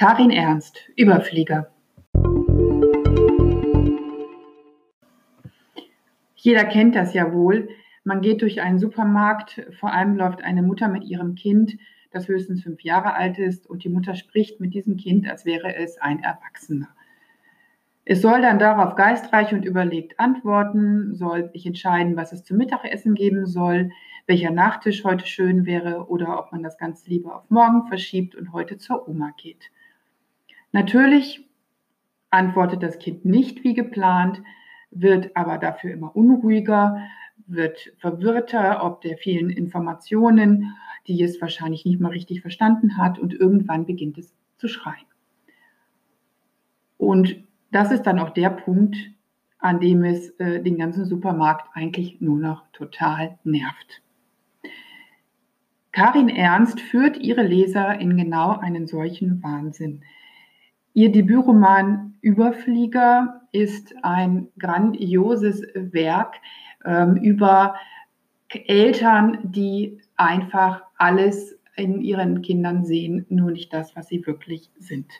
Karin Ernst, Überflieger. Jeder kennt das ja wohl. Man geht durch einen Supermarkt, vor allem läuft eine Mutter mit ihrem Kind, das höchstens fünf Jahre alt ist, und die Mutter spricht mit diesem Kind, als wäre es ein Erwachsener. Es soll dann darauf geistreich und überlegt antworten, soll sich entscheiden, was es zum Mittagessen geben soll, welcher Nachtisch heute schön wäre oder ob man das Ganze lieber auf morgen verschiebt und heute zur Oma geht. Natürlich antwortet das Kind nicht wie geplant, wird aber dafür immer unruhiger, wird verwirrter ob der vielen Informationen, die es wahrscheinlich nicht mal richtig verstanden hat und irgendwann beginnt es zu schreien. Und das ist dann auch der Punkt, an dem es äh, den ganzen Supermarkt eigentlich nur noch total nervt. Karin Ernst führt ihre Leser in genau einen solchen Wahnsinn. Ihr Debütroman Überflieger ist ein grandioses Werk ähm, über Eltern, die einfach alles in ihren Kindern sehen, nur nicht das, was sie wirklich sind.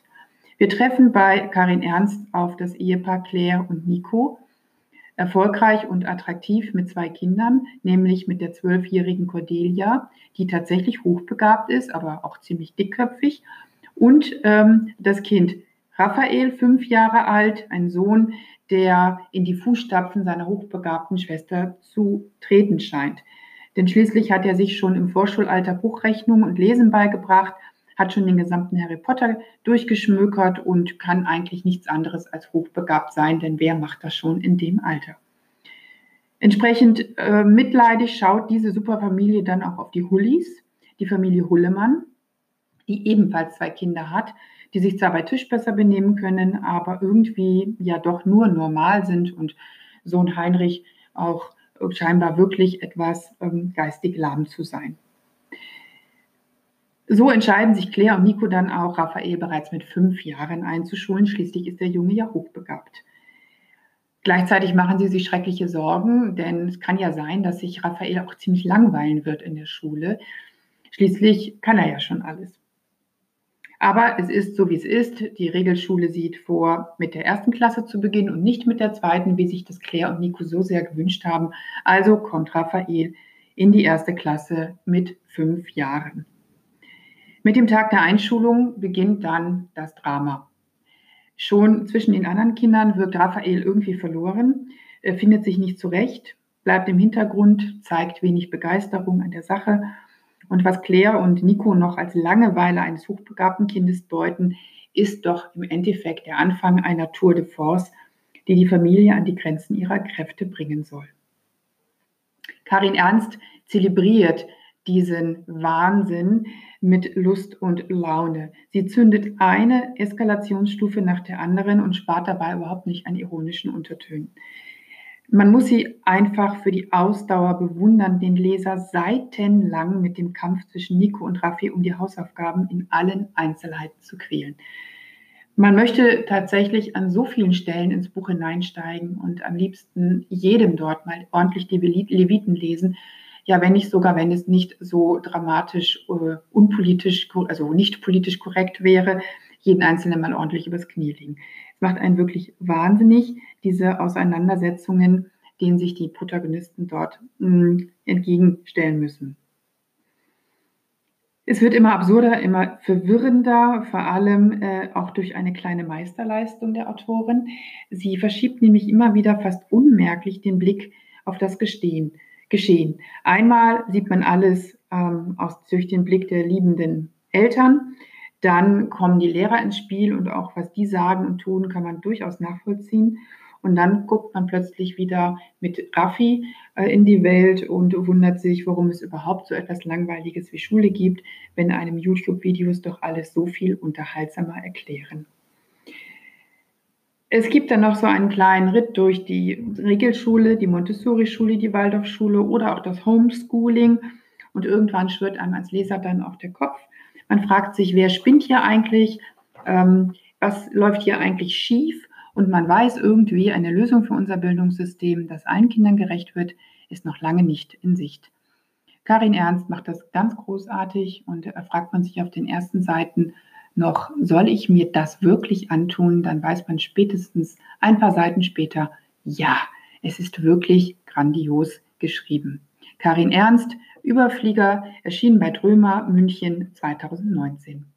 Wir treffen bei Karin Ernst auf das Ehepaar Claire und Nico, erfolgreich und attraktiv mit zwei Kindern, nämlich mit der zwölfjährigen Cordelia, die tatsächlich hochbegabt ist, aber auch ziemlich dickköpfig, und ähm, das Kind Raphael, fünf Jahre alt, ein Sohn, der in die Fußstapfen seiner hochbegabten Schwester zu treten scheint. Denn schließlich hat er sich schon im Vorschulalter Buchrechnung und Lesen beigebracht hat schon den gesamten Harry Potter durchgeschmökert und kann eigentlich nichts anderes als hochbegabt sein, denn wer macht das schon in dem Alter? Entsprechend äh, mitleidig schaut diese Superfamilie dann auch auf die Hullis, die Familie Hullemann, die ebenfalls zwei Kinder hat, die sich zwar bei Tisch besser benehmen können, aber irgendwie ja doch nur normal sind und Sohn Heinrich auch scheinbar wirklich etwas ähm, geistig lahm zu sein. So entscheiden sich Claire und Nico dann auch, Raphael bereits mit fünf Jahren einzuschulen. Schließlich ist der Junge ja hochbegabt. Gleichzeitig machen sie sich schreckliche Sorgen, denn es kann ja sein, dass sich Raphael auch ziemlich langweilen wird in der Schule. Schließlich kann er ja schon alles. Aber es ist so, wie es ist. Die Regelschule sieht vor, mit der ersten Klasse zu beginnen und nicht mit der zweiten, wie sich das Claire und Nico so sehr gewünscht haben. Also kommt Raphael in die erste Klasse mit fünf Jahren. Mit dem Tag der Einschulung beginnt dann das Drama. Schon zwischen den anderen Kindern wirkt Raphael irgendwie verloren, er findet sich nicht zurecht, bleibt im Hintergrund, zeigt wenig Begeisterung an der Sache. Und was Claire und Nico noch als Langeweile eines hochbegabten Kindes deuten, ist doch im Endeffekt der Anfang einer Tour de Force, die die Familie an die Grenzen ihrer Kräfte bringen soll. Karin Ernst zelebriert diesen Wahnsinn mit Lust und Laune. Sie zündet eine Eskalationsstufe nach der anderen und spart dabei überhaupt nicht an ironischen Untertönen. Man muss sie einfach für die Ausdauer bewundern, den Leser seitenlang mit dem Kampf zwischen Nico und Raffi um die Hausaufgaben in allen Einzelheiten zu quälen. Man möchte tatsächlich an so vielen Stellen ins Buch hineinsteigen und am liebsten jedem dort mal ordentlich die Leviten lesen, ja, wenn nicht sogar, wenn es nicht so dramatisch, äh, unpolitisch, also nicht politisch korrekt wäre, jeden Einzelnen mal ordentlich übers Knie legen. Es macht einen wirklich wahnsinnig, diese Auseinandersetzungen, denen sich die Protagonisten dort mh, hm, entgegenstellen müssen. Es wird immer absurder, immer verwirrender, vor allem äh, auch durch eine kleine Meisterleistung der Autorin. Sie verschiebt nämlich immer wieder fast unmerklich den Blick auf das Gestehen geschehen. Einmal sieht man alles ähm, aus, durch den Blick der liebenden Eltern. Dann kommen die Lehrer ins Spiel und auch was die sagen und tun, kann man durchaus nachvollziehen. Und dann guckt man plötzlich wieder mit Raffi äh, in die Welt und wundert sich, warum es überhaupt so etwas Langweiliges wie Schule gibt, wenn einem YouTube-Videos doch alles so viel unterhaltsamer erklären. Es gibt dann noch so einen kleinen Ritt durch die Regelschule, die Montessori-Schule, die Waldorfschule oder auch das Homeschooling. Und irgendwann schwirrt einem als Leser dann auch der Kopf. Man fragt sich, wer spinnt hier eigentlich? Ähm, was läuft hier eigentlich schief? Und man weiß irgendwie, eine Lösung für unser Bildungssystem, das allen Kindern gerecht wird, ist noch lange nicht in Sicht. Karin Ernst macht das ganz großartig und da fragt man sich auf den ersten Seiten, noch, soll ich mir das wirklich antun, dann weiß man spätestens ein paar Seiten später, ja, es ist wirklich grandios geschrieben. Karin Ernst, Überflieger, erschienen bei Drömer München 2019.